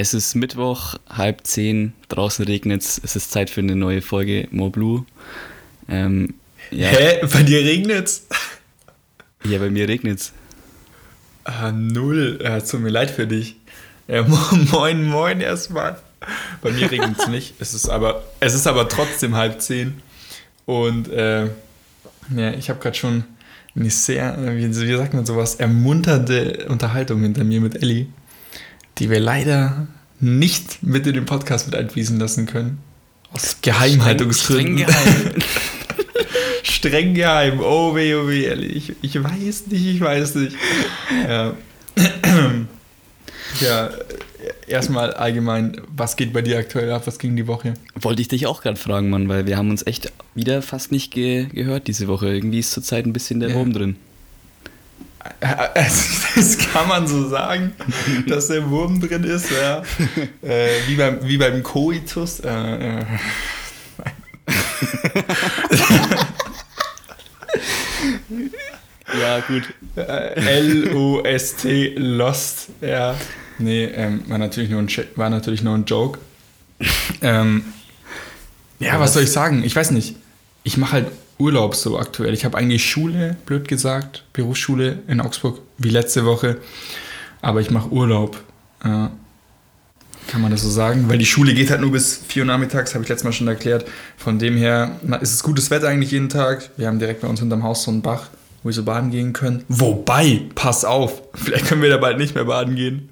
Es ist Mittwoch, halb zehn, draußen regnet es, es ist Zeit für eine neue Folge More Blue. Ähm, ja, Hä? Bei dir regnet's? ja, bei mir regnet es. Ah, null. Ja, tut mir leid für dich. Ja, mo- moin, moin erstmal. Bei mir regnet's nicht. Es ist aber, es ist aber trotzdem halb zehn. Und äh, ja, ich habe gerade schon eine sehr, wie, wie sagt man sowas, ermunternde Unterhaltung hinter mir mit Ellie, die wir leider nicht mit in den Podcast mit einfließen lassen können. Aus Geheimhaltungsgründen. Streng geheim. Streng geheim. Oh weh, oh weh, Ellie. Ich, ich weiß nicht, ich weiß nicht. Ja. ja, erstmal allgemein, was geht bei dir aktuell ab? Was ging die Woche? Wollte ich dich auch gerade fragen, Mann, weil wir haben uns echt wieder fast nicht ge gehört diese Woche. Irgendwie ist zurzeit ein bisschen der Ja. Wurm drin. Also, das kann man so sagen, dass der Wurm drin ist, ja. Äh, wie, beim, wie beim Koitus. Äh, äh. Ja, gut. Äh, L-O-S-T, Lost, ja. Nee, ähm, war, natürlich nur ein, war natürlich nur ein Joke. Ähm, ja, was soll ich sagen? Ich weiß nicht. Ich mache halt Urlaub so aktuell. Ich habe eigentlich Schule, blöd gesagt, Berufsschule in Augsburg, wie letzte Woche. Aber ich mache Urlaub. Äh, kann man das so sagen? Weil die Schule geht halt nur bis 4 Uhr nachmittags, habe ich letztes Mal schon erklärt. Von dem her ist es gutes Wetter eigentlich jeden Tag. Wir haben direkt bei uns hinterm Haus so einen Bach, wo wir so baden gehen können. Wobei, pass auf, vielleicht können wir da bald nicht mehr baden gehen.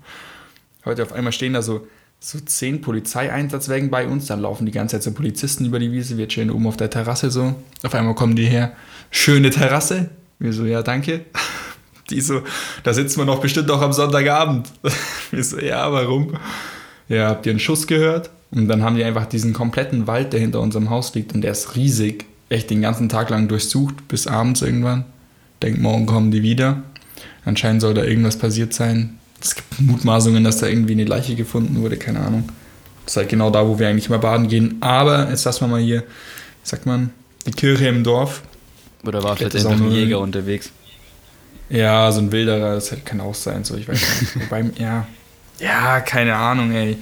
Heute auf einmal stehen da so, so zehn Polizeieinsatzwägen bei uns, dann laufen die ganze Zeit so Polizisten über die Wiese, wir chillen oben auf der Terrasse so. Auf einmal kommen die her, schöne Terrasse. Wir so, ja, danke. Die so, da sitzen wir noch bestimmt auch am Sonntagabend. Wir so, ja, warum? Ja, habt ihr einen Schuss gehört? Und dann haben die einfach diesen kompletten Wald, der hinter unserem Haus liegt, und der ist riesig, echt den ganzen Tag lang durchsucht, bis abends irgendwann. Denkt, morgen kommen die wieder. Anscheinend soll da irgendwas passiert sein. Es gibt Mutmaßungen, dass da irgendwie eine Leiche gefunden wurde, keine Ahnung. Das ist halt genau da, wo wir eigentlich mal baden gehen. Aber jetzt lassen wir mal hier, wie sagt man, die Kirche im Dorf. Oder war vielleicht einfach ein Jäger unterwegs? Ja, so ein Wilderer, das kann auch sein, so, ich weiß nicht. Wobei, ja, ja, keine Ahnung, ey.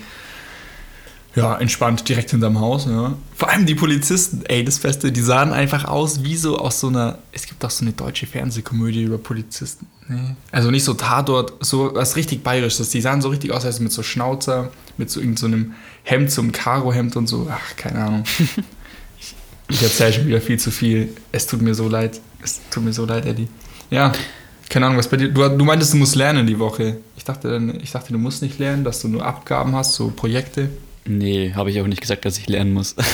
Ja, entspannt, direkt hinterm Haus, ja. Vor allem die Polizisten, ey, das Beste, die sahen einfach aus wie so aus so einer, es gibt auch so eine deutsche Fernsehkomödie über Polizisten. Nee. Also nicht so Tatort, so was richtig bayerisches. Die sahen so richtig aus, als mit so Schnauzer, mit so irgendeinem Hemd, so einem Karohemd und so. Ach, keine Ahnung. ich ich erzähle schon wieder viel zu viel. Es tut mir so leid. Es tut mir so leid, Eddie. Ja, keine Ahnung, was bei dir. Du, du meintest, du musst lernen die Woche. Ich dachte, ich dachte, du musst nicht lernen, dass du nur Abgaben hast, so Projekte. Nee, habe ich auch nicht gesagt, dass ich lernen muss.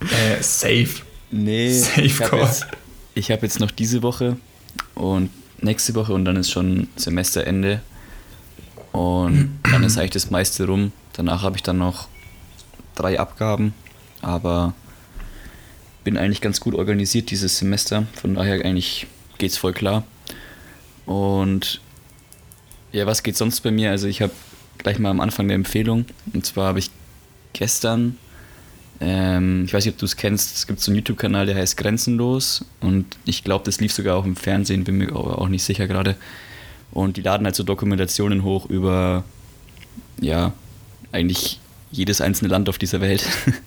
Äh, safe. nee, Safe ich habe Call. jetzt, ich hab jetzt noch diese Woche und nächste Woche und dann ist schon Semesterende. Und dann ist eigentlich das meiste rum. Danach habe ich dann noch drei Abgaben, aber bin eigentlich ganz gut organisiert dieses Semester. Von daher eigentlich geht's voll klar. Und ja, was geht sonst bei mir? Also ich habe gleich mal am Anfang eine Empfehlung. Und zwar habe ich gestern, ähm, ich weiß nicht, ob du es kennst, es gibt so einen YouTube-Kanal, der heißt Grenzenlos. Und ich glaube, das lief sogar auch im Fernsehen, bin mir aber auch nicht sicher gerade. Und die laden halt so Dokumentationen hoch über, ja, eigentlich jedes einzelne Land auf dieser Welt.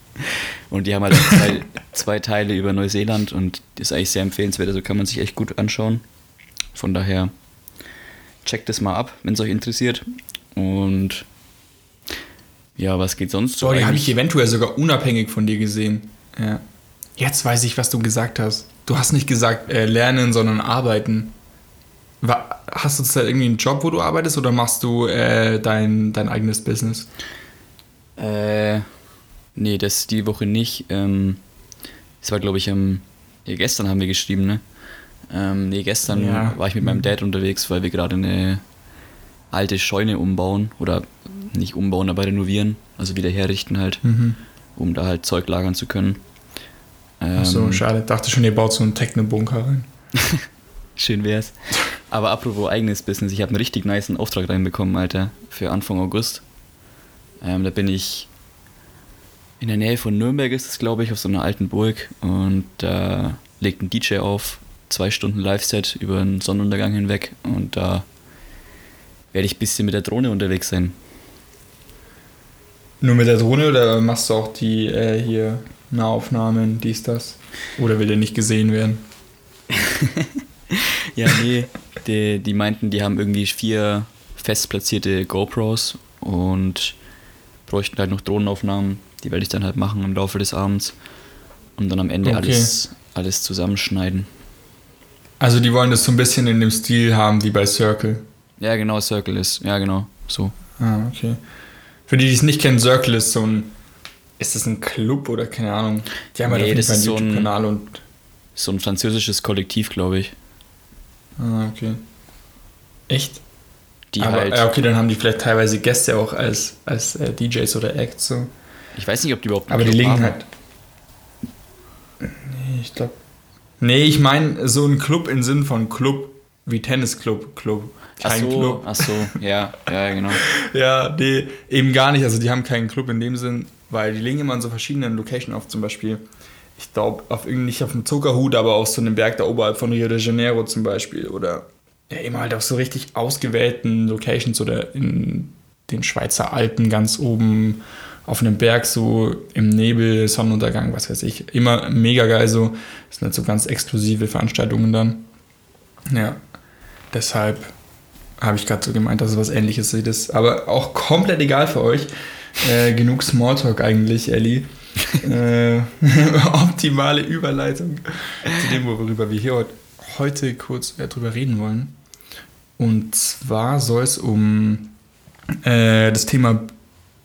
Und die haben halt zwei, zwei Teile über Neuseeland und das ist eigentlich sehr empfehlenswert, also kann man sich echt gut anschauen. Von daher checkt das mal ab, wenn es euch interessiert. Und ja, was geht sonst so? So, die habe ich eventuell sogar unabhängig von dir gesehen. Ja. Jetzt weiß ich, was du gesagt hast. Du hast nicht gesagt äh, lernen, sondern arbeiten. Wa- Hast du da irgendwie einen Job, wo du arbeitest oder machst du äh, dein, dein eigenes Business? Äh, nee, das die Woche nicht. Ähm, das war, glaube ich, am. Ja, gestern haben wir geschrieben, ne? Ähm, nee, gestern Ja. war ich mit meinem Dad unterwegs, weil wir gerade eine alte Scheune umbauen. Oder nicht umbauen, aber renovieren. Also wieder herrichten halt, Mhm. um da halt Zeug lagern zu können. Ach so, Ähm, schade. Dachte schon, ihr baut so einen Techno-Bunker rein. Schön wär's. Aber apropos eigenes Business, ich habe einen richtig niceen Auftrag reinbekommen, Alter, für Anfang August. Ähm, da bin ich in der Nähe von Nürnberg ist es, glaube ich, auf so einer alten Burg und da legt ein DJ auf, zwei Stunden Live-Set über den Sonnenuntergang hinweg und da werde ich ein bisschen mit der Drohne unterwegs sein. Nur mit der Drohne oder machst du auch die äh, hier Nahaufnahmen, dies, das? Oder will der nicht gesehen werden? Ja, nee, die, die meinten, die haben irgendwie vier fest platzierte GoPros und bräuchten halt noch Drohnenaufnahmen. Die werde ich dann halt machen im Laufe des Abends und dann am Ende Okay. alles, alles zusammenschneiden. Also die wollen das so ein bisschen in dem Stil haben wie bei Circle. Ja, genau, Circle ist, ja, genau, so. Ah, okay. Für die, die es nicht kennen, Circle ist so ein. Ist das ein Club oder keine Ahnung? Die haben halt Nee, auf jeden das Fall einen ein- YouTube-Kanal und. So ein französisches Kollektiv, glaube ich. Ah, okay. Echt? Die Aber, halt, ja, okay, dann haben die vielleicht teilweise Gäste auch als, als äh, DJs oder Acts so. ich weiß nicht, ob die überhaupt Aber die Club legen haben. halt. Nee, ich glaube. Nee, ich meine so ein Club im Sinn von Club, wie Tennisclub, Club. Ach Kein so, Club. ach so, ja, ja, genau. Ja, nee, eben gar nicht. Also die haben keinen Club in dem Sinn, weil die legen immer an so verschiedenen Locations auf. Zum Beispiel, ich glaube, auf irgendwie nicht auf dem Zuckerhut, aber auf so einem Berg da oberhalb von Rio de Janeiro zum Beispiel. Oder ja, immer halt auf so richtig ausgewählten Locations oder in den Schweizer Alpen ganz oben auf einem Berg so im Nebel, Sonnenuntergang, was weiß ich. Immer mega geil so. Das sind halt so ganz exklusive Veranstaltungen dann. Ja, deshalb habe ich gerade so gemeint, dass es was ähnliches ist. Aber auch komplett egal für euch. Äh, genug Smalltalk eigentlich, Ellie. äh, optimale Überleitung zu dem, worüber wir hier heute, kurz äh, drüber reden wollen. Und zwar soll es um äh, das Thema,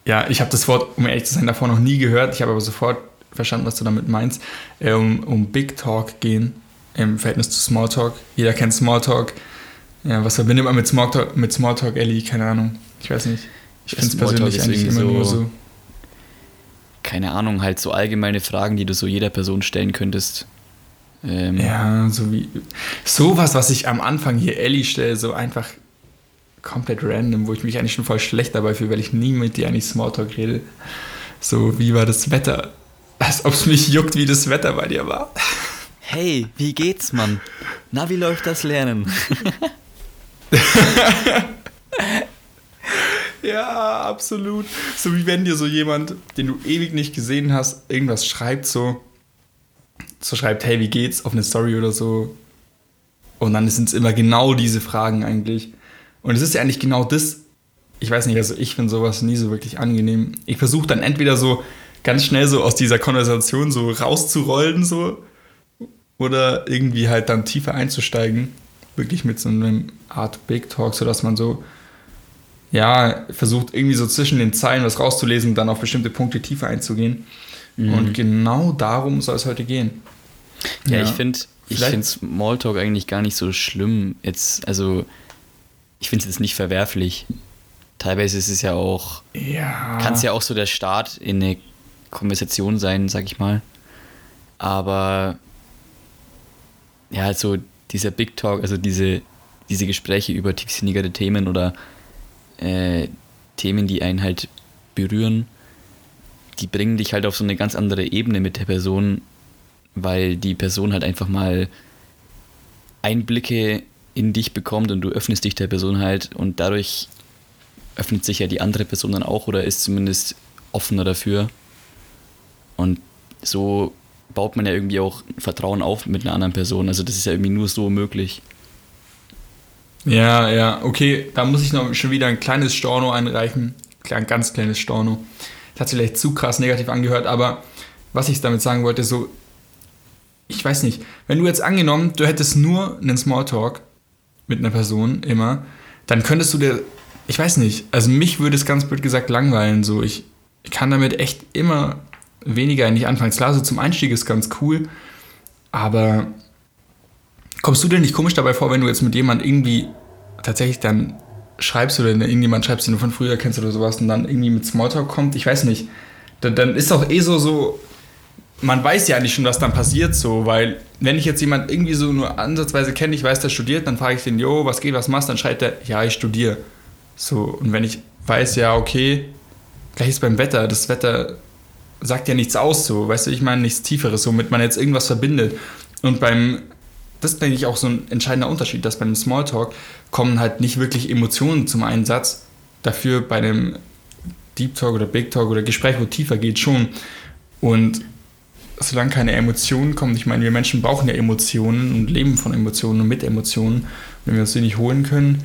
ja, ich habe das Wort, um ehrlich zu sein, davor noch nie gehört. Ich habe aber sofort verstanden, was du damit meinst. Äh, um, um Big Talk gehen im Verhältnis zu Smalltalk. Jeder kennt Smalltalk. Ja, was verbindet man mit Smalltalk, mit Smalltalk, Ellie? Keine Ahnung. Ich weiß nicht. Ich finde es persönlich eigentlich immer nur so- so. Keine Ahnung, halt so allgemeine Fragen, die du so jeder Person stellen könntest. Ähm, Ja, so wie. Sowas, was ich am Anfang hier Ellie stelle, so einfach komplett random, wo ich mich eigentlich schon voll schlecht dabei fühle, weil ich nie mit dir eigentlich Smalltalk rede. So, wie war das Wetter? Als ob es mich juckt, wie das Wetter bei dir war. Hey, wie geht's, Mann? Na, wie läuft das Lernen? Ja, absolut. So wie wenn dir so jemand, den du ewig nicht gesehen hast, irgendwas schreibt, so, so schreibt, hey, wie geht's, auf eine Story oder so. Und dann sind es immer genau diese Fragen eigentlich. Und es ist ja eigentlich genau das, ich weiß nicht, also ich finde sowas nie so wirklich angenehm. Ich versuche dann entweder so ganz schnell so aus dieser Konversation so rauszurollen, so, oder irgendwie halt dann tiefer einzusteigen. Wirklich mit so einem Art Big Talk, sodass man so ja, versucht irgendwie so zwischen den Zeilen was rauszulesen und dann auf bestimmte Punkte tiefer einzugehen. Und genau darum soll es heute gehen. Ja, ich finde ich finde Smalltalk eigentlich gar nicht so schlimm. Jetzt, also, ich finde es jetzt nicht verwerflich. Teilweise ist es ja auch, Ja. kann es ja auch so der Start in eine Konversation sein, sag ich mal. Aber ja, halt so dieser Big Talk, also diese, diese Gespräche über tiefsinnigere Themen oder äh, Themen, die einen halt berühren, die bringen dich halt auf so eine ganz andere Ebene mit der Person, weil die Person halt einfach mal Einblicke in dich bekommt und du öffnest dich der Person halt und dadurch öffnet sich ja die andere Person dann auch oder ist zumindest offener dafür. Und so baut man ja irgendwie auch Vertrauen auf mit einer anderen Person. Also das ist ja irgendwie nur so möglich. Ja, ja, okay, da muss ich noch schon wieder ein kleines Storno einreichen. Ein ganz kleines Storno. Das hat sich vielleicht zu krass negativ angehört, aber was ich damit sagen wollte, so, ich weiß nicht, wenn du jetzt angenommen, du hättest nur einen Smalltalk mit einer Person immer, dann könntest du dir, ich weiß nicht, also mich würde es ganz blöd gesagt langweilen, so, ich, ich kann damit echt immer weniger nicht anfangen. Klar, so zum Einstieg ist ganz cool, aber Kommst du dir nicht komisch dabei vor, wenn du jetzt mit jemand irgendwie tatsächlich dann schreibst oder irgendjemand schreibst, den du von früher kennst oder sowas und dann irgendwie mit Smalltalk kommt? Ich weiß nicht. Dann, dann ist doch eh so, so, man weiß ja eigentlich schon, was dann passiert, so, weil wenn ich jetzt jemand irgendwie so nur ansatzweise kenne, ich weiß, der studiert, dann frage ich den, jo, was geht, was machst, dann schreibt er, ja, ich studiere. So, und wenn ich weiß, ja, okay, gleich ist beim Wetter, das Wetter sagt ja nichts aus, so, weißt du, ich meine, nichts Tieferes, womit man jetzt irgendwas verbindet. Und beim, das ist, denke ich, auch so ein entscheidender Unterschied, dass beim Smalltalk kommen halt nicht wirklich Emotionen zum Einsatz, dafür bei einem Deep Talk oder Big Talk oder Gespräch, wo tiefer geht, schon. Und solange keine Emotionen kommen, ich meine, wir Menschen brauchen ja Emotionen und leben von Emotionen und mit Emotionen. Wenn wir uns die nicht holen können,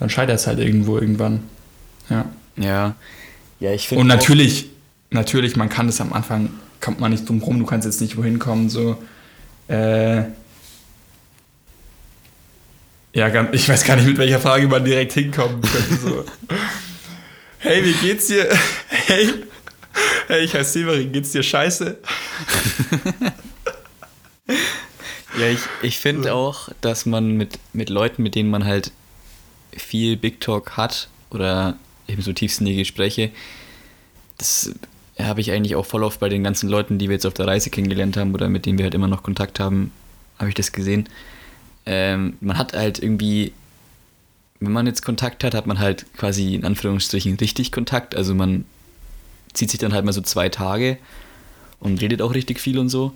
dann scheitert es halt irgendwo irgendwann. Ja. Ja. Ja, ich finde. Und natürlich, natürlich, man kann das am Anfang, kommt man nicht drum rum, du kannst jetzt nicht wohin kommen, so. Äh, ja, ich weiß gar nicht, mit welcher Frage man direkt hinkommen könnte. So. hey, wie geht's dir? Hey, hey, ich heiße Severin, geht's dir scheiße? Ja, ich, ich finde auch, dass man mit, mit Leuten, mit denen man halt viel Big Talk hat oder eben so tiefsinnige Gespräche, das habe ich eigentlich auch voll oft bei den ganzen Leuten, die wir jetzt auf der Reise kennengelernt haben oder mit denen wir halt immer noch Kontakt haben, habe ich das gesehen. Ähm, man hat halt irgendwie, wenn man jetzt Kontakt hat, hat man halt quasi in Anführungsstrichen richtig Kontakt. Also man zieht sich dann halt mal so zwei Tage und redet auch richtig viel und so.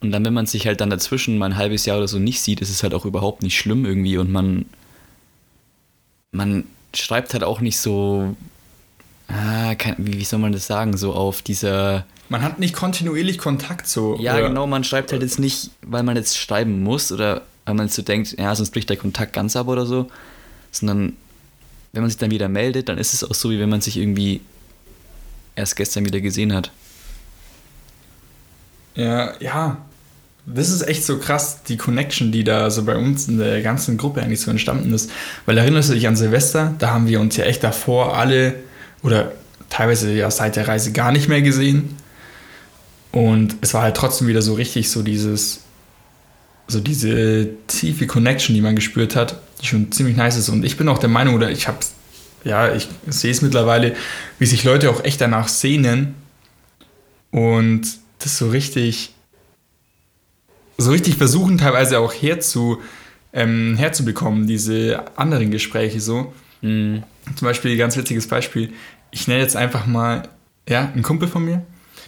Und dann, wenn man sich halt dann dazwischen mal ein halbes Jahr oder so nicht sieht, ist es halt auch überhaupt nicht schlimm irgendwie und man, man schreibt halt auch nicht so, ah, kann, wie, soll man das sagen, so auf dieser, Man hat nicht kontinuierlich Kontakt so. ja oder- genau, man schreibt halt jetzt nicht, weil man jetzt schreiben muss oder weil man so denkt, ja, sonst bricht der Kontakt ganz ab oder so, sondern wenn man sich dann wieder meldet, dann ist es auch so, wie wenn man sich irgendwie erst gestern wieder gesehen hat. Ja, ja. Das ist echt so krass, die Connection, die da so bei uns in der ganzen Gruppe eigentlich so entstanden ist. Weil erinnerst du dich an Silvester? Da haben wir uns ja echt davor alle oder teilweise ja seit der Reise gar nicht mehr gesehen. Und es war halt trotzdem wieder so richtig so dieses, so diese tiefe Connection, die man gespürt hat, die schon ziemlich nice ist. Und ich bin auch der Meinung, oder ich hab's, ja, ich sehe es mittlerweile, wie sich Leute auch echt danach sehnen. Und das so richtig, so richtig versuchen, teilweise auch herzu, ähm, herzubekommen, diese anderen Gespräche so. Mhm. Zum Beispiel, ganz witziges Beispiel. Ich nenne jetzt einfach mal, ja, ein Kumpel von mir.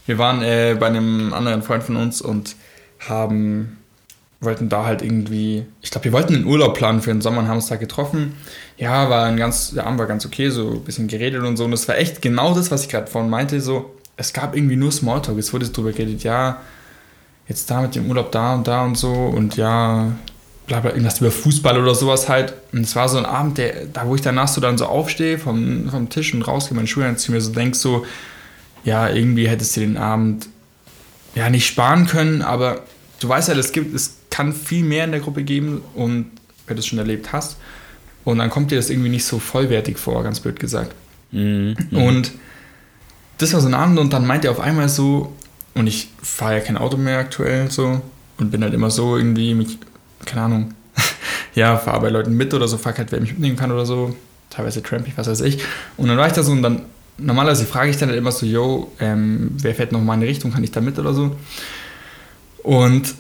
Wir waren äh, bei einem anderen Freund von uns und haben, wollten da halt irgendwie, ich glaube, wir wollten einen Urlaub planen für den Sommer und haben uns da getroffen. Ja, war ein ganz, der Abend war ganz okay, so ein bisschen geredet und so. Und das war echt genau das, was ich gerade vorhin meinte, so, es gab irgendwie nur Smalltalk. Es wurde drüber geredet, ja, jetzt da mit dem Urlaub da und da und so und ja, bla irgendwas über Fußball oder sowas halt. Und es war so ein Abend, der, da wo ich danach so dann so aufstehe vom, vom Tisch und rausgehe, meine Schuhe anziehe, mir so denk so, ja, irgendwie hättest du den Abend ja nicht sparen können, aber du weißt ja, es gibt, es kann viel mehr in der Gruppe geben und wenn du es schon erlebt hast. Und dann kommt dir das irgendwie nicht so vollwertig vor, ganz blöd gesagt. Mhm. Und das war so ein Abend und dann meint er auf einmal so, und ich fahre ja kein Auto mehr aktuell so und bin halt immer so irgendwie, mich, keine Ahnung, ja, fahre bei Leuten mit oder so, frag halt, wer mich mitnehmen kann oder so, teilweise trampig, was weiß ich. Und dann war ich da so und dann, normalerweise frage ich dann halt immer so, yo, ähm, wer fährt noch mal in die Richtung, kann ich da mit oder so? Und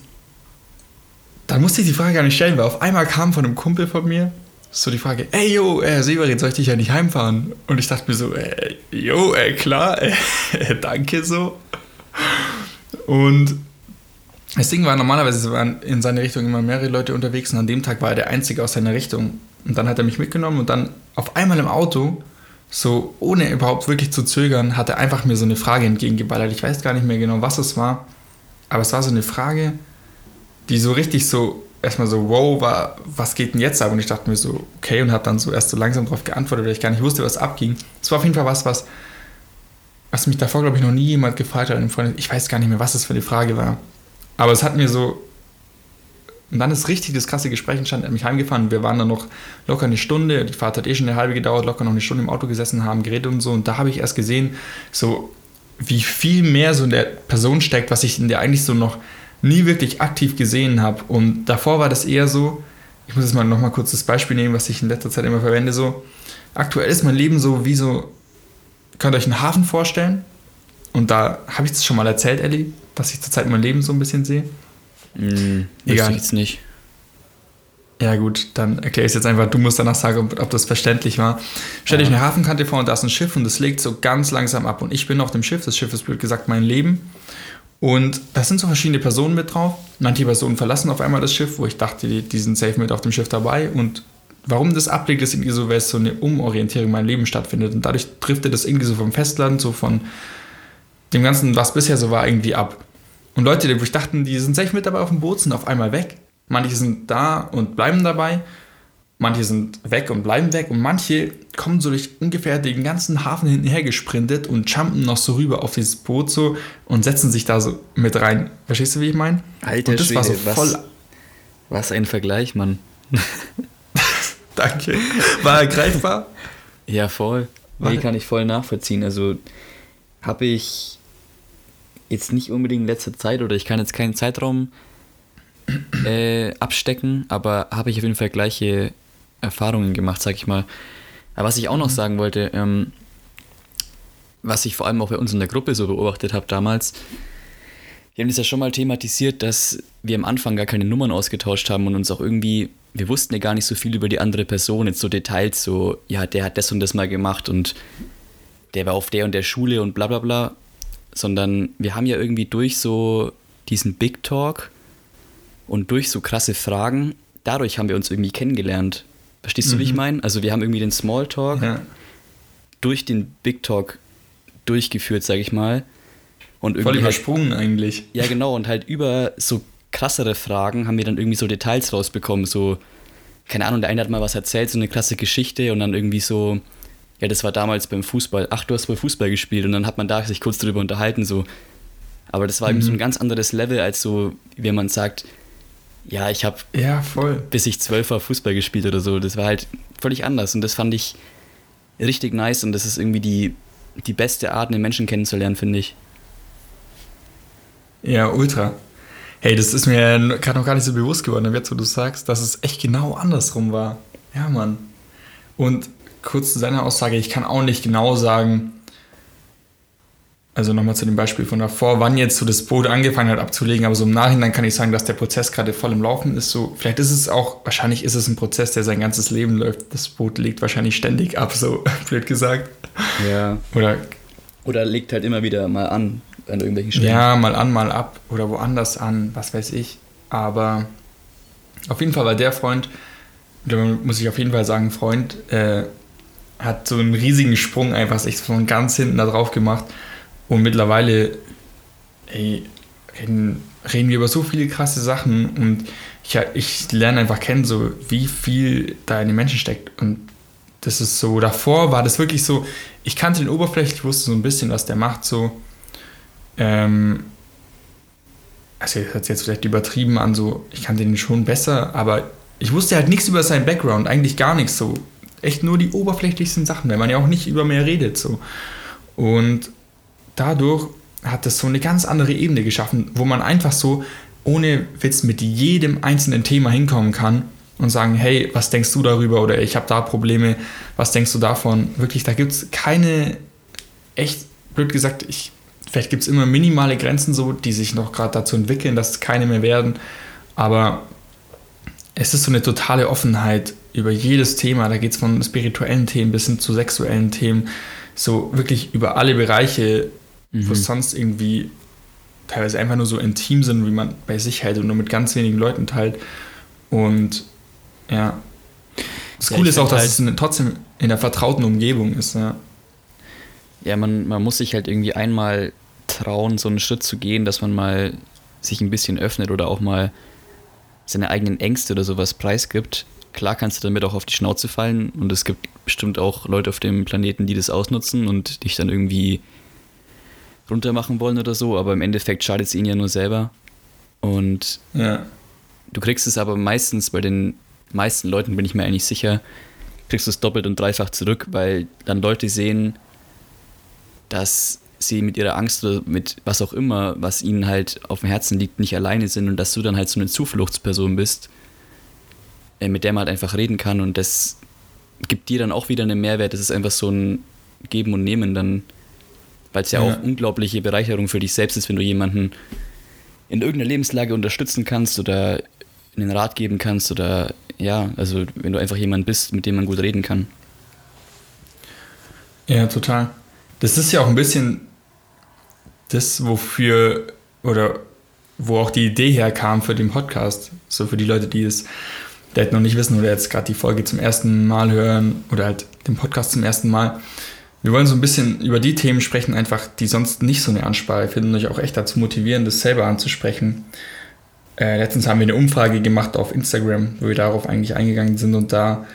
dann musste ich die Frage gar nicht stellen, weil auf einmal kam von einem Kumpel von mir so die Frage, ey, yo, äh, Severin, soll ich dich ja nicht heimfahren? Und ich dachte mir so, äh, yo, äh, klar, äh, danke so. Und das Ding war, normalerweise waren in seine Richtung immer mehrere Leute unterwegs und an dem Tag war er der Einzige aus seiner Richtung. Und dann hat er mich mitgenommen und dann auf einmal im Auto, so ohne überhaupt wirklich zu zögern, hat er einfach mir so eine Frage entgegengeballert. Ich weiß gar nicht mehr genau, was es war, aber es war so eine Frage, die so richtig so erstmal so, wow, war, was geht denn jetzt ab? Und ich dachte mir so, okay, und habe dann so erst so langsam darauf geantwortet, weil ich gar nicht wusste, was abging. Es war auf jeden Fall was, was, was mich davor, glaube ich, noch nie jemand gefragt hat. Ich weiß gar nicht mehr, was das für eine Frage war. Aber es hat mir so. Und dann ist richtig das krasse Gespräch entstanden. Hat mich heimgefahren. Wir waren dann noch locker eine Stunde. Die Fahrt hat eh schon eine halbe gedauert, locker noch eine Stunde im Auto gesessen, haben geredet und so. Und da habe ich erst gesehen, so wie viel mehr so in der Person steckt, was ich in der eigentlich so noch nie wirklich aktiv gesehen habe. Und davor war das eher so, ich muss jetzt mal nochmal kurz das Beispiel nehmen, was ich in letzter Zeit immer verwende, so, aktuell ist mein Leben so wie so, könnt ihr euch einen Hafen vorstellen? Und da habe ich es schon mal erzählt, Ellie, dass ich zurzeit mein Leben so ein bisschen sehe? Wüsste Egal. ich jetzt nicht. Ja gut, dann erkläre ich es jetzt einfach. Du musst danach sagen, ob, ob das verständlich war. Stell dich Ja. eine Hafenkante vor und da ist ein Schiff und es legt so ganz langsam ab. Und ich bin auf dem Schiff. Das Schiff ist blöd gesagt mein Leben. Und da sind so verschiedene Personen mit drauf. Manche Personen verlassen auf einmal das Schiff, wo ich dachte, die, die sind safe mit auf dem Schiff dabei. Und warum das ablegt, ist irgendwie so, weil es so eine Umorientierung in meinem Leben stattfindet. Und dadurch driftet das irgendwie so vom Festland, so von dem Ganzen, was bisher so war, irgendwie ab. Und Leute, die wo ich dachten, die sind safe mit dabei auf dem Boot, sind auf einmal weg. Manche sind da und bleiben dabei. Manche sind weg und bleiben weg. Und manche kommen so durch ungefähr den ganzen Hafen hinterher gesprintet und jumpen noch so rüber auf dieses Boot so und setzen sich da so mit rein. Verstehst du, wie ich meine? Alter und das war so Schwede, was- voll. Was ein Vergleich, Mann. Danke. War er greifbar? Ja, voll. Nee, kann ich voll nachvollziehen. Also habe ich jetzt nicht unbedingt in letzter Zeit oder ich kann jetzt keinen Zeitraum äh, abstecken, aber habe ich auf jeden Fall gleiche Erfahrungen gemacht, sag ich mal. Aber was ich auch noch sagen wollte, ähm, was ich vor allem auch bei uns in der Gruppe so beobachtet habe damals, wir haben das ja schon mal thematisiert, dass wir am Anfang gar keine Nummern ausgetauscht haben und uns auch irgendwie, wir wussten ja gar nicht so viel über die andere Person, jetzt so Details, so, ja, der hat das und das mal gemacht und der war auf der und der Schule und bla bla bla, sondern wir haben ja irgendwie durch so diesen Big Talk und durch so krasse Fragen, dadurch haben wir uns irgendwie kennengelernt. Verstehst du, wie ich meine? Also wir haben irgendwie den Smalltalk Ja. durch den Big Talk durchgeführt, sag ich mal. Und Voll irgendwie halt, übersprungen eigentlich. ja, genau, und halt über so krassere Fragen haben wir dann irgendwie so Details rausbekommen. So, keine Ahnung, der eine hat mal was erzählt, so eine krasse Geschichte und dann irgendwie so, ja, das war damals beim Fußball. Ach, du hast wohl Fußball gespielt und dann hat man da sich kurz drüber unterhalten, so. Aber das war irgendwie so ein ganz anderes Level, als so, wenn man sagt, ja, ich habe Ja, voll. bis ich zwölf war Fußball gespielt oder so. Das war halt völlig anders und das fand ich richtig nice und das ist irgendwie die, die beste Art, einen Menschen kennenzulernen, finde ich. Ja, ultra. Hey, das ist mir gerade noch gar nicht so bewusst geworden, jetzt wo du sagst, dass es echt genau andersrum war. Ja, Mann. Und kurz zu seiner Aussage, ich kann auch nicht genau sagen, also nochmal zu dem Beispiel von davor, wann jetzt so das Boot angefangen hat abzulegen, aber so im Nachhinein kann ich sagen, dass der Prozess gerade voll im Laufen ist. So, vielleicht ist es auch, wahrscheinlich ist es ein Prozess, der sein ganzes Leben läuft. Das Boot legt wahrscheinlich ständig ab, so blöd gesagt. Ja. Oder Oder legt halt immer wieder mal an an irgendwelchen Stellen. Ja, mal an, mal ab oder woanders an, was weiß ich. Aber auf jeden Fall war der Freund, da muss ich auf jeden Fall sagen, Freund, äh, hat so einen riesigen Sprung einfach sich von ganz hinten da drauf gemacht. Und mittlerweile ey, reden, reden wir über so viele krasse Sachen und ich, ich lerne einfach kennen, so wie viel da in den Menschen steckt. Und das ist so, davor war das wirklich so, ich kannte den oberflächlich, ich wusste so ein bisschen, was der macht, so. Ähm, also das sich jetzt vielleicht übertrieben an, so, ich kannte den schon besser, aber ich wusste halt nichts über seinen Background, eigentlich gar nichts so. Echt nur die oberflächlichsten Sachen, weil man ja auch nicht über mehr redet, so. Und dadurch hat das so eine ganz andere Ebene geschaffen, wo man einfach so ohne Witz mit jedem einzelnen Thema hinkommen kann und sagen, hey, was denkst du darüber oder ich habe da Probleme, was denkst du davon? Wirklich, da gibt es keine, echt blöd gesagt, ich, vielleicht gibt es immer minimale Grenzen so, die sich noch gerade dazu entwickeln, dass es keine mehr werden, aber es ist so eine totale Offenheit über jedes Thema, da geht es von spirituellen Themen bis hin zu sexuellen Themen, so wirklich über alle Bereiche, wo es sonst irgendwie teilweise einfach nur so intim sind, wie man bei sich hält und nur mit ganz wenigen Leuten teilt. Und ja. Das Ja, Coole ist auch, dass es in, trotzdem in der vertrauten Umgebung ist. Ja. Ja, man, man muss sich halt irgendwie einmal trauen, so einen Schritt zu gehen, dass man mal sich ein bisschen öffnet oder auch mal seine eigenen Ängste oder sowas preisgibt. Klar kannst du damit auch auf die Schnauze fallen und es gibt bestimmt auch Leute auf dem Planeten, die das ausnutzen und dich dann irgendwie runtermachen wollen oder so, aber im Endeffekt schadet es ihnen ja nur selber. Und ja. du kriegst es aber meistens bei den meisten Leuten, bin ich mir eigentlich sicher, kriegst du es doppelt und dreifach zurück, weil dann Leute sehen, dass sie mit ihrer Angst oder mit was auch immer, was ihnen halt auf dem Herzen liegt, nicht alleine sind und dass du dann halt so eine Zufluchtsperson bist, mit der man halt einfach reden kann und das gibt dir dann auch wieder einen Mehrwert. Das ist einfach so ein Geben und Nehmen dann weil es ja, Ja. auch unglaubliche Bereicherung für dich selbst ist, wenn du jemanden in irgendeiner Lebenslage unterstützen kannst oder einen Rat geben kannst oder ja, also wenn du einfach jemand bist, mit dem man gut reden kann. Ja, total. Das ist ja auch ein bisschen das, wofür oder wo auch die Idee herkam für den Podcast. So für die Leute, die es vielleicht noch nicht wissen oder jetzt gerade die Folge zum ersten Mal hören oder halt den Podcast zum ersten Mal. Wir wollen so ein bisschen über die Themen sprechen, einfach die sonst nicht so eine Ansprache finden und euch auch echt dazu motivieren, das selber anzusprechen. Äh, letztens haben wir eine Umfrage gemacht auf Instagram, wo wir darauf eigentlich eingegangen sind und da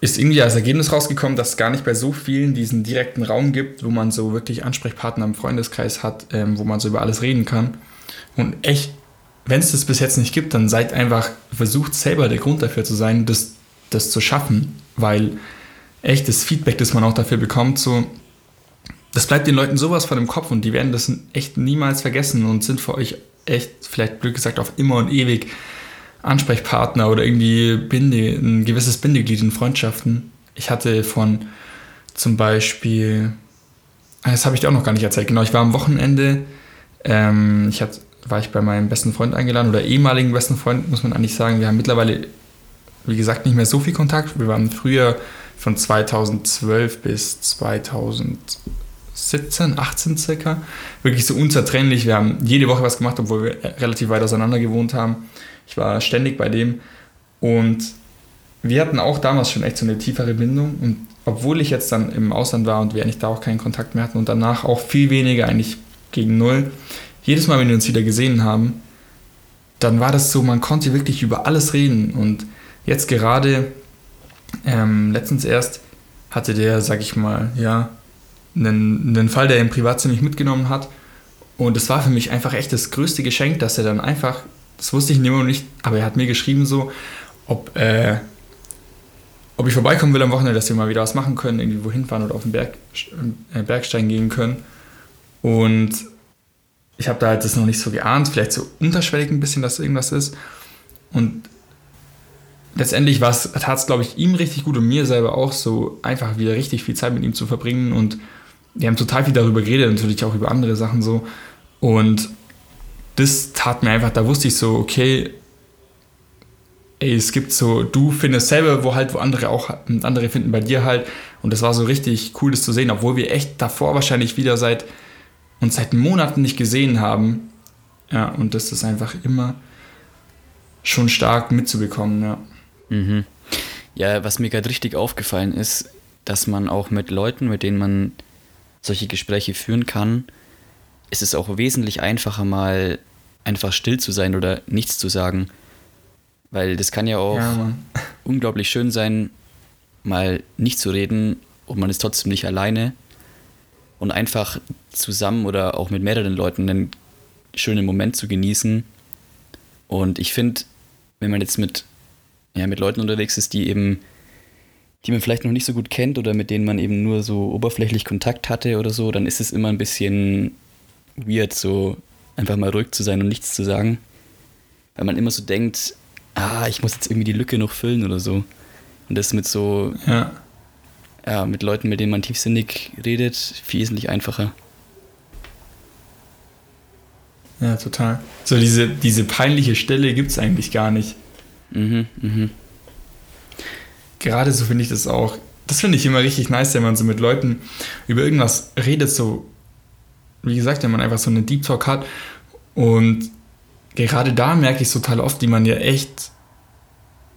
ist irgendwie als Ergebnis rausgekommen, dass es gar nicht bei so vielen diesen direkten Raum gibt, wo man so wirklich Ansprechpartner im Freundeskreis hat, ähm, wo man so über alles reden kann. Und echt, wenn es das bis jetzt nicht gibt, dann seid einfach, versucht selber der Grund dafür zu sein, das, das zu schaffen, weil echt das Feedback, das man auch dafür bekommt, so, das bleibt den Leuten sowas von im Kopf und die werden das echt niemals vergessen und sind für euch echt, vielleicht blöd gesagt, auf immer und ewig Ansprechpartner oder irgendwie Binde, ein gewisses Bindeglied in Freundschaften. Ich hatte von zum Beispiel, ah, das habe ich dir auch noch gar nicht erzählt, genau, ich war am Wochenende, ähm, ich hatte, war ich bei meinem besten Freund eingeladen oder ehemaligen besten Freund, muss man eigentlich sagen. Wir haben mittlerweile, wie gesagt, nicht mehr so viel Kontakt. Wir waren früher von 2012 bis 2017, 18 circa, wirklich so unzertrennlich. Wir haben jede Woche was gemacht, obwohl wir relativ weit auseinander gewohnt haben. Ich war ständig bei dem und wir hatten auch damals schon echt so eine tiefere Bindung und obwohl ich jetzt dann im Ausland war und wir eigentlich da auch keinen Kontakt mehr hatten und danach auch viel weniger, eigentlich gegen null, jedes Mal, wenn wir uns wieder gesehen haben, dann war das so, man konnte wirklich über alles reden und jetzt gerade, ähm, letztens erst, hatte der, sag ich mal, ja, einen, einen Fall, der ihn privat ziemlich mitgenommen hat und es war für mich einfach echt das größte Geschenk, dass er dann einfach, das wusste ich immer noch nicht, aber er hat mir geschrieben so, ob, äh, ob ich vorbeikommen will am Wochenende, dass wir mal wieder was machen können, irgendwie wohin fahren oder auf den Berg, äh, Bergstein gehen können. Und ich habe da halt das noch nicht so geahnt, vielleicht so unterschwellig ein bisschen, dass irgendwas ist. Und letztendlich tat es, glaube ich, ihm richtig gut und mir selber auch so, einfach wieder richtig viel Zeit mit ihm zu verbringen. Und wir haben total viel darüber geredet, natürlich auch über andere Sachen so. Und das tat mir einfach, da wusste ich so, okay, ey, es gibt so, du findest selber, wo halt, wo andere auch, und andere finden bei dir halt. Und das war so richtig cool, das zu sehen, obwohl wir echt davor wahrscheinlich wieder seit, uns seit Monaten nicht gesehen haben. Ja, und das ist einfach immer schon stark mitzubekommen, ja. Mhm. Ja, was mir gerade richtig aufgefallen ist, dass man auch mit Leuten, mit denen man solche Gespräche führen kann, ist es auch wesentlich einfacher, mal einfach still zu sein oder nichts zu sagen. Weil das kann ja auch Ja, unglaublich schön sein, mal nicht zu reden und man ist trotzdem nicht alleine und einfach zusammen oder auch mit mehreren Leuten einen schönen Moment zu genießen. Und ich finde, wenn man jetzt mit, ja, mit Leuten unterwegs ist, die eben, die man vielleicht noch nicht so gut kennt oder mit denen man eben nur so oberflächlich Kontakt hatte oder so, dann ist es immer ein bisschen weird, so einfach mal ruhig zu sein und nichts zu sagen. Weil man immer so denkt, ah, ich muss jetzt irgendwie die Lücke noch füllen oder so. Und das mit so, ja. Ja, mit Leuten, mit denen man tiefsinnig redet, wesentlich einfacher. Ja, total. So diese, diese peinliche Stelle gibt es eigentlich gar nicht. Mhm, mhm. Gerade so finde ich das auch. Das finde ich immer richtig nice, wenn man so mit Leuten über irgendwas redet, so, wie gesagt, wenn man einfach so einen Deep Talk hat. Und gerade da merke ich total oft, wie man ja echt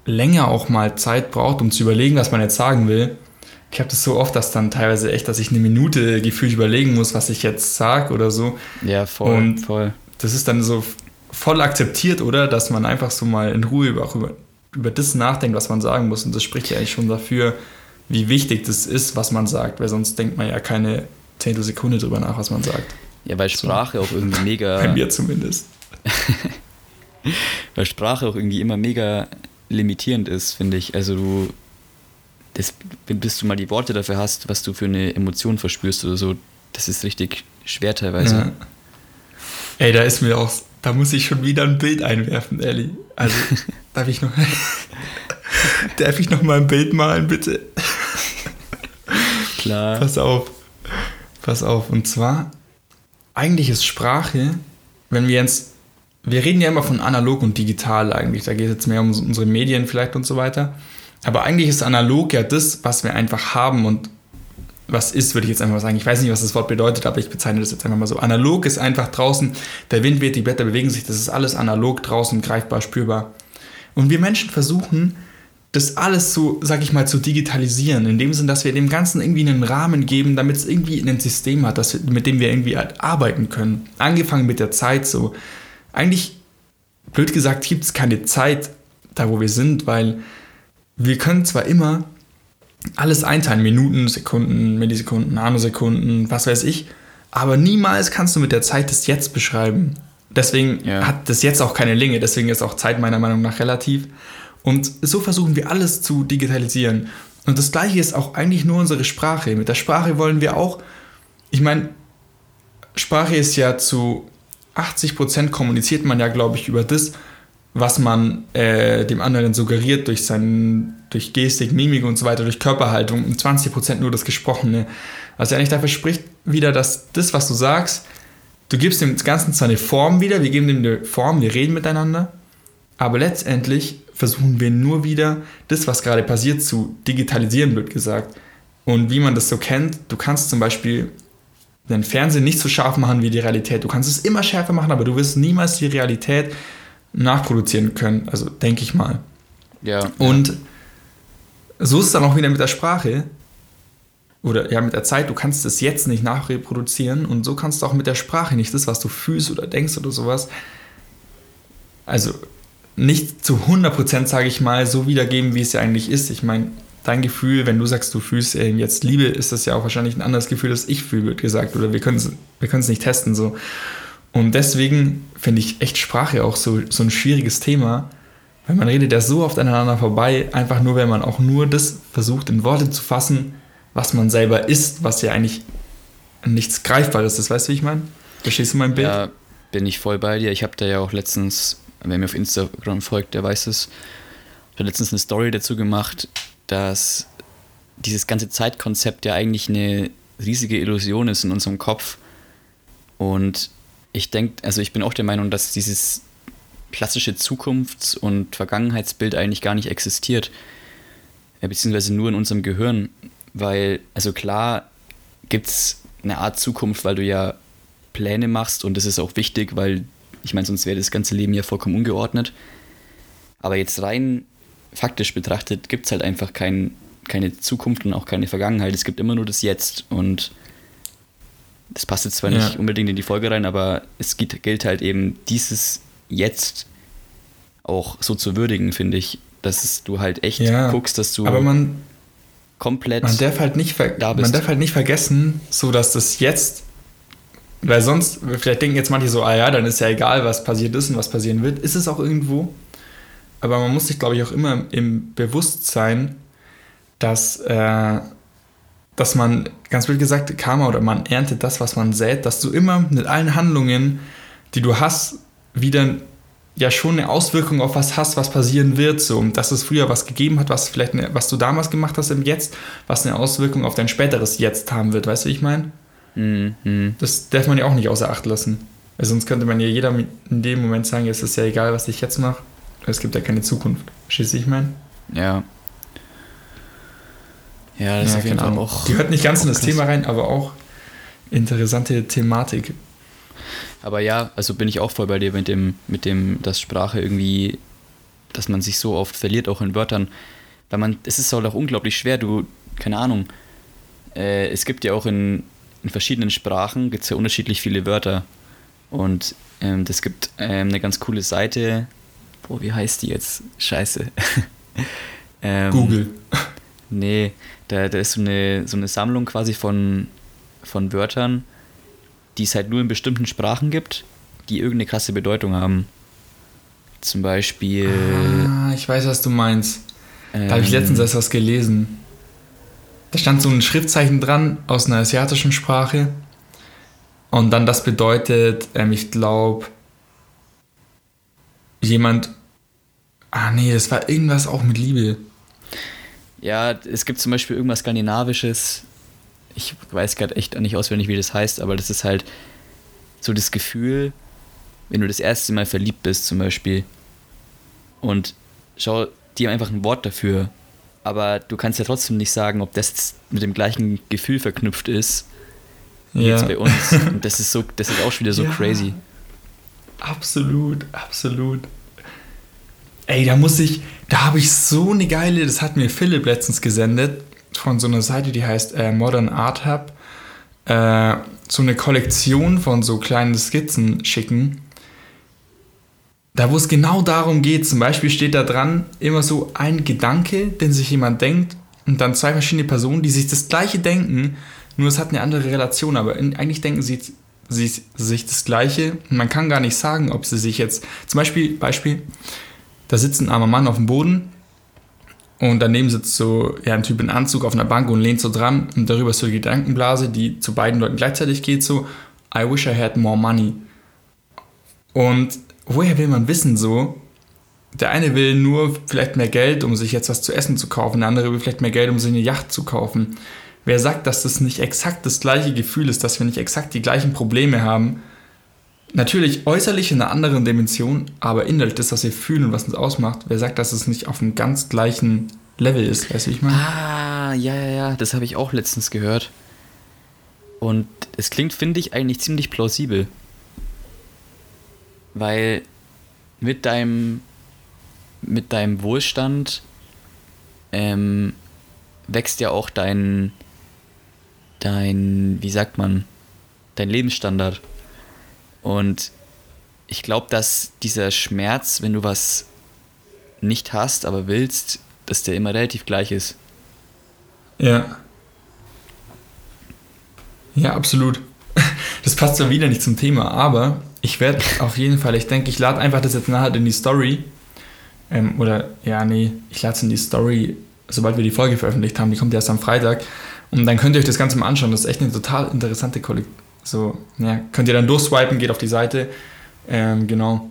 länger auch mal Zeit braucht, um zu überlegen, was man jetzt sagen will. Ich habe das so oft, dass dann teilweise echt, dass ich eine Minute gefühlt überlegen muss, was ich jetzt sage oder so. Ja, voll, Und voll. Das ist dann so voll akzeptiert, oder? Dass man einfach so mal in Ruhe über, auch über, über das nachdenkt, was man sagen muss. Und das spricht ja eigentlich schon dafür, wie wichtig das ist, was man sagt, weil sonst denkt man ja keine Zehntel Sekunde drüber nach, was man sagt. Ja, weil Sprache auch irgendwie Bei mega, mir zumindest. weil Sprache auch irgendwie immer mega limitierend ist, finde ich. Also du, das, bis du mal die Worte dafür hast, was du für eine Emotion verspürst oder so, das ist richtig schwer teilweise. Ja. Ey, da ist mir auch, da muss ich schon wieder ein Bild einwerfen, Ellie. Also, darf ich noch, darf ich noch mal ein Bild malen, bitte? Klar. Pass auf. Pass auf, und zwar, eigentlich ist Sprache, wenn wir jetzt, wir reden ja immer von analog und digital eigentlich, da geht es jetzt mehr um unsere Medien vielleicht und so weiter. Aber eigentlich ist analog ja das, was wir einfach haben und was ist, würde ich jetzt einfach mal sagen. Ich weiß nicht, was das Wort bedeutet, aber ich bezeichne das jetzt einfach mal so. Analog ist einfach draußen, der Wind weht, die Blätter bewegen sich, das ist alles analog draußen, greifbar, spürbar. Und wir Menschen versuchen, das alles so, sag ich mal, zu digitalisieren, in dem Sinn, dass wir dem Ganzen irgendwie einen Rahmen geben, damit es irgendwie ein System hat, das, mit dem wir irgendwie halt arbeiten können. Angefangen mit der Zeit so. Eigentlich, blöd gesagt, gibt es keine Zeit da, wo wir sind, weil wir können zwar immer alles einteilen, Minuten, Sekunden, Millisekunden, Nanosekunden, was weiß ich, aber niemals kannst du mit der Zeit das Jetzt beschreiben. Deswegen ja. hat das Jetzt auch keine Länge, deswegen ist auch Zeit meiner Meinung nach relativ. Und so versuchen wir alles zu digitalisieren. Und das gleiche ist auch eigentlich nur unsere Sprache. Mit der Sprache wollen wir auch, ich meine, Sprache ist ja zu 80 Prozent kommuniziert man ja, glaube ich, über das, was man äh, dem anderen suggeriert durch, seinen, durch Gestik, Mimik und so weiter, durch Körperhaltung und 20% nur das Gesprochene. Ja eigentlich dafür spricht, wieder, dass das, was du sagst, du gibst dem Ganzen zwar eine Form wieder, wir geben dem eine Form, wir reden miteinander, aber letztendlich versuchen wir nur wieder das, was gerade passiert, zu digitalisieren, wird gesagt. Und wie man das so kennt, du kannst zum Beispiel den Fernsehen nicht so scharf machen wie die Realität. Du kannst es immer schärfer machen, aber du wirst niemals die Realität nachproduzieren können. Also denke ich mal. Ja. Und so ist es dann auch wieder mit der Sprache. Oder ja, mit der Zeit, du kannst es jetzt nicht nachreproduzieren und so kannst du auch mit der Sprache nicht das, was du fühlst oder denkst oder sowas, also nicht zu 100%, sage ich mal, so wiedergeben, wie es ja eigentlich ist. Ich meine, dein Gefühl, wenn du sagst, du fühlst äh, jetzt Liebe, ist das ja auch wahrscheinlich ein anderes Gefühl, das ich fühle, wird gesagt. Oder wir können es wir nicht testen. So. Und deswegen finde ich echt Sprache auch so, so ein schwieriges Thema, weil man redet ja so oft aneinander vorbei, einfach nur, wenn man auch nur das versucht in Worte zu fassen, was man selber ist, was ja eigentlich nichts Greifbares ist. Weißt du, wie ich meine? Verstehst du mein Bild? Ja, bin ich voll bei dir. Ich habe da ja auch letztens, wer mir auf Instagram folgt, der weiß es, ich habe letztens eine Story dazu gemacht, dass dieses ganze Zeitkonzept ja eigentlich eine riesige Illusion ist in unserem Kopf. Und ich denke, also ich bin auch der Meinung, dass dieses klassische Zukunfts- und Vergangenheitsbild eigentlich gar nicht existiert. beziehungsweise nur in unserem Gehirn. Weil, also klar gibt es eine Art Zukunft, weil du ja Pläne machst und das ist auch wichtig, weil ich meine, sonst wäre das ganze Leben ja vollkommen ungeordnet. Aber jetzt rein faktisch betrachtet gibt es halt einfach kein, keine Zukunft und auch keine Vergangenheit. Es gibt immer nur das Jetzt und das passt jetzt zwar ja. nicht unbedingt in die Folge rein, aber es gilt halt eben dieses Jetzt auch so zu würdigen, finde ich, dass du halt echt ja, guckst, dass du aber man, komplett man darf halt nicht da bist. Man darf halt nicht vergessen, so dass das Jetzt, weil sonst, vielleicht denken jetzt manche so, ah ja, dann ist ja egal, was passiert ist und was passieren wird, ist es auch irgendwo. Aber man muss sich, glaube ich, auch immer im Bewusstsein, dass äh, dass man, ganz wild gesagt, Karma oder man erntet das, was man sät, dass du immer mit allen Handlungen, die du hast, wieder ja schon eine Auswirkung auf was hast, was passieren wird. So, dass es früher was gegeben hat, was vielleicht, eine, was du damals gemacht hast im Jetzt, was eine Auswirkung auf dein späteres Jetzt haben wird. Weißt du, wie ich meine? Mhm. Das darf man ja auch nicht außer Acht lassen. Weil sonst könnte man ja jeder in dem Moment sagen, es ist ja egal, was ich jetzt mache. Es gibt ja keine Zukunft. Verstehst du, ich meine? Ja. Ja, das ja, ist auf jeden genau. Fall auch. Die hört nicht ganz in das krass. Thema rein, aber auch interessante Thematik. Aber ja, also bin ich auch voll bei dir mit dem, mit dem, dass Sprache irgendwie, dass man sich so oft verliert, auch in Wörtern. Weil man, es ist halt auch unglaublich schwer, du, keine Ahnung, äh, es gibt ja auch in, in verschiedenen Sprachen, gibt es ja unterschiedlich viele Wörter. Und ähm, das gibt ähm, eine ganz coole Seite, boah, wie heißt die jetzt? Scheiße. ähm, Google. Nee, da, da ist so eine, so eine Sammlung quasi von, von Wörtern, die es halt nur in bestimmten Sprachen gibt, die irgendeine krasse Bedeutung haben. Zum Beispiel. Ah, ich weiß, was du meinst. Ähm, da habe ich letztens erst was gelesen. Da stand so ein Schriftzeichen dran aus einer asiatischen Sprache. Und dann das bedeutet, ähm, ich glaube, jemand. Ah, nee, das war irgendwas auch mit Liebe. Ja, es gibt zum Beispiel irgendwas Skandinavisches. ich weiß gerade echt nicht auswendig, wie das heißt, aber das ist halt so das Gefühl, wenn du das erste Mal verliebt bist zum Beispiel und schau, die haben einfach ein Wort dafür, aber du kannst ja trotzdem nicht sagen, ob das mit dem gleichen Gefühl verknüpft ist wie Ja. jetzt bei uns. Und das ist so, das ist auch schon wieder so Ja. crazy. Absolut, absolut. Ey, da muss ich, da habe ich so eine geile, das hat mir Philipp letztens gesendet, von so einer Seite, die heißt äh, Modern Art Hub, äh, so eine Kollektion von so kleinen Skizzen schicken. Da, wo es genau darum geht, zum Beispiel steht da dran immer so ein Gedanke, den sich jemand denkt, und dann zwei verschiedene Personen, die sich das gleiche denken, nur es hat eine andere Relation, aber in, eigentlich denken sie, sie sich das gleiche. Man kann gar nicht sagen, ob sie sich jetzt, zum Beispiel, Beispiel, da sitzt ein armer Mann auf dem Boden und daneben sitzt so ja, ein Typ in Anzug auf einer Bank und lehnt so dran und darüber ist so die Gedankenblase, die zu beiden Leuten gleichzeitig geht, so I wish I had more money. Und woher will man wissen so? Der eine will nur vielleicht mehr Geld, um sich jetzt was zu essen zu kaufen, der andere will vielleicht mehr Geld, um sich eine Yacht zu kaufen. Wer sagt, dass das nicht exakt das gleiche Gefühl ist, dass wir nicht exakt die gleichen Probleme haben? Natürlich äußerlich in einer anderen Dimension, aber innerlich das, was wir fühlen und was uns ausmacht, wer sagt, dass es nicht auf einem ganz gleichen Level ist, weißt du, ich meine? Ah, ja, ja, ja, das habe ich auch letztens gehört. Und es klingt, finde ich, eigentlich ziemlich plausibel. Weil mit deinem, mit deinem Wohlstand ähm, wächst ja auch dein, dein, wie sagt man, dein Lebensstandard. Und ich glaube, dass dieser Schmerz, wenn du was nicht hast, aber willst, dass der immer relativ gleich ist. Ja. Ja, absolut. Das passt zwar wieder nicht zum Thema, aber ich werde auf jeden Fall, ich denke, ich lade einfach das jetzt nachher in die Story. Ähm, oder, ja, nee, ich lade es in die Story, sobald wir die Folge veröffentlicht haben. Die kommt erst am Freitag. Und dann könnt ihr euch das Ganze mal anschauen. Das ist echt eine total interessante Kollektion. So, ja, könnt ihr dann durchswipen, geht auf die Seite. Ähm, genau.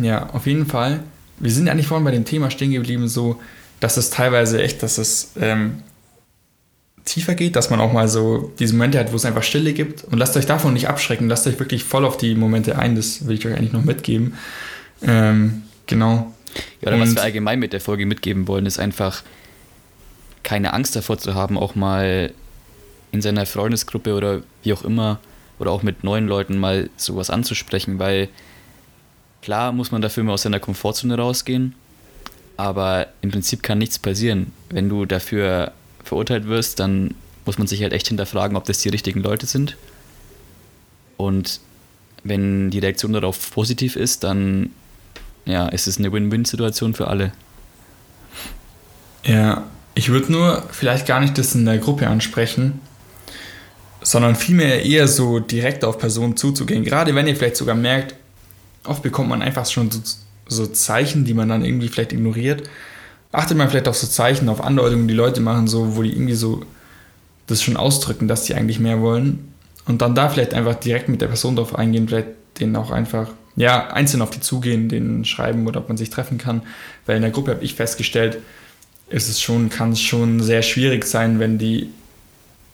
Ja, auf jeden Fall. Wir sind eigentlich vorhin bei dem Thema stehen geblieben, so, dass es teilweise echt, dass es ähm, tiefer geht, dass man auch mal so diese Momente hat, wo es einfach Stille gibt. Und lasst euch davon nicht abschrecken, lasst euch wirklich voll auf die Momente ein, das will ich euch eigentlich noch mitgeben. Ähm, genau. Ja, oder was wir allgemein mit der Folge mitgeben wollen, ist einfach keine Angst davor zu haben, auch mal in seiner Freundesgruppe oder wie auch immer oder auch mit neuen Leuten mal sowas anzusprechen, weil klar muss man dafür mal aus seiner Komfortzone rausgehen, aber im Prinzip kann nichts passieren. Wenn du dafür verurteilt wirst, dann muss man sich halt echt hinterfragen, ob das die richtigen Leute sind. Und wenn die Reaktion darauf positiv ist, dann ja, ist es eine Win-Win-Situation für alle. Ja, ich würde nur vielleicht gar nicht das in der Gruppe ansprechen, sondern vielmehr eher so direkt auf Personen zuzugehen. Gerade wenn ihr vielleicht sogar merkt, oft bekommt man einfach schon so, so Zeichen, die man dann irgendwie vielleicht ignoriert. Achtet man vielleicht auf so Zeichen, auf Andeutungen, die Leute machen, so, wo die irgendwie so das schon ausdrücken, dass sie eigentlich mehr wollen. Und dann da vielleicht einfach direkt mit der Person drauf eingehen, vielleicht denen auch einfach, ja, einzeln auf die zugehen, denen schreiben oder ob man sich treffen kann. Weil in der Gruppe habe ich festgestellt, ist es schon, kann es schon sehr schwierig sein, wenn die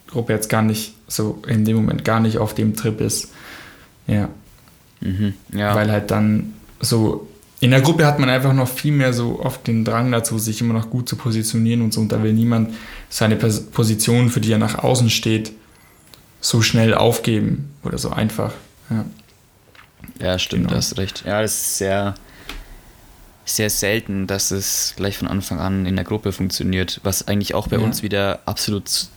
Gruppe jetzt gar nicht so in dem Moment gar nicht auf dem Trip ist. Ja. Mhm. Ja. Weil halt dann so in der Gruppe hat man einfach noch viel mehr so oft den Drang dazu, sich immer noch gut zu positionieren und so. Und da will niemand seine Pos- Position, für die er nach außen steht, so schnell aufgeben oder so einfach. Ja. ja, stimmt, genau. du hast recht. Ja, das ist sehr, sehr selten, dass es gleich von Anfang an in der Gruppe funktioniert, was eigentlich auch bei Ja. uns wieder absolut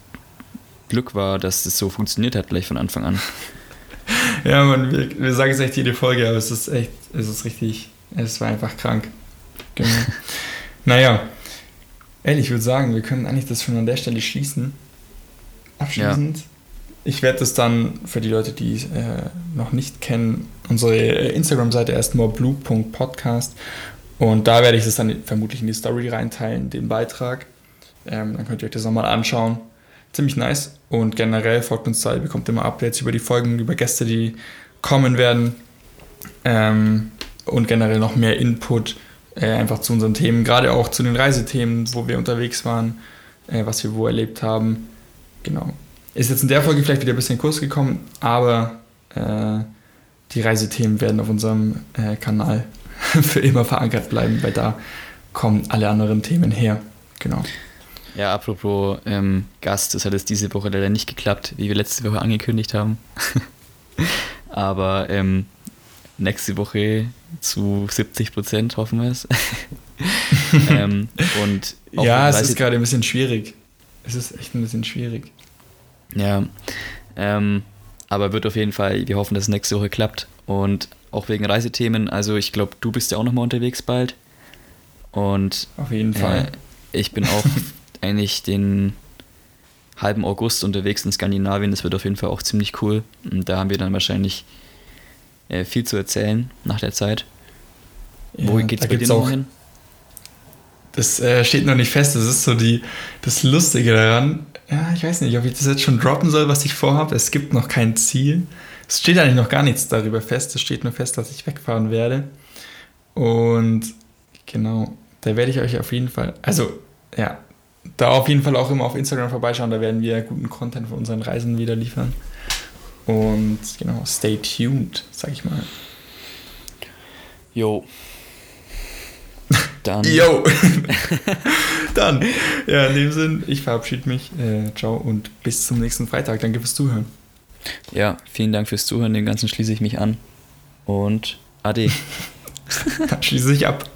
Glück war, dass das so funktioniert hat gleich von Anfang an. Ja, man, wir, wir sagen es echt jede Folge, aber es ist echt, es ist richtig, es war einfach krank. Genau. naja, ehrlich, ich würde sagen, wir können eigentlich das schon an der Stelle schließen. Abschließend. Ich werde das dann für die Leute, die es äh, noch nicht kennen, unsere äh, Instagram-Seite erstmal blue.podcast und da werde ich das dann vermutlich in die Story reinteilen, den Beitrag. Ähm, dann könnt ihr euch das nochmal anschauen. Ziemlich nice. Und generell folgt uns da, ihr bekommt immer Updates über die Folgen, über Gäste, die kommen werden. Ähm, und generell noch mehr Input äh, einfach zu unseren Themen, gerade auch zu den Reisethemen, wo wir unterwegs waren, äh, was wir wo erlebt haben. Genau. ist jetzt in der Folge vielleicht wieder ein bisschen kurz gekommen, aber äh, die Reisethemen werden auf unserem äh, Kanal für immer verankert bleiben, weil da kommen alle anderen Themen her. Genau. Ja, apropos ähm, Gast, das hat jetzt diese Woche leider nicht geklappt, wie wir letzte Woche angekündigt haben. Aber ähm, nächste Woche zu 70 Prozent hoffen wir es. ähm, und ja, es ist gerade ein bisschen schwierig. Es ist echt ein bisschen schwierig. Ja, ähm, aber wird auf jeden Fall, wir hoffen, dass es nächste Woche klappt. Und auch wegen Reisethemen, also ich glaube, du bist ja auch nochmal unterwegs bald. Und auf jeden Fall. Äh, ich bin auch eigentlich den halben August unterwegs in Skandinavien. Das wird auf jeden Fall auch ziemlich cool. Und da haben wir dann wahrscheinlich äh, viel zu erzählen nach der Zeit. Ja, Wo geht's da bei dir noch hin? Das äh, steht noch nicht fest. Das ist so die, das Lustige daran. Ja, ich weiß nicht, ob ich das jetzt schon droppen soll, was ich vorhabe. Es gibt noch kein Ziel. Es steht eigentlich noch gar nichts darüber fest. Es steht nur fest, dass ich wegfahren werde. Und genau, da werde ich euch auf jeden Fall, also ja, da auf jeden Fall auch immer auf Instagram vorbeischauen. Da werden wir guten Content von unseren Reisen wieder liefern. Und genau, stay tuned, sag ich mal. Jo. Dann. Jo. Dann. Ja, in dem Sinn, ich verabschiede mich. Äh, ciao und bis zum nächsten Freitag. Danke fürs Zuhören. Ja, vielen Dank fürs Zuhören. Dem Ganzen schließe ich mich an. Und ade. Dann schließe ich ab.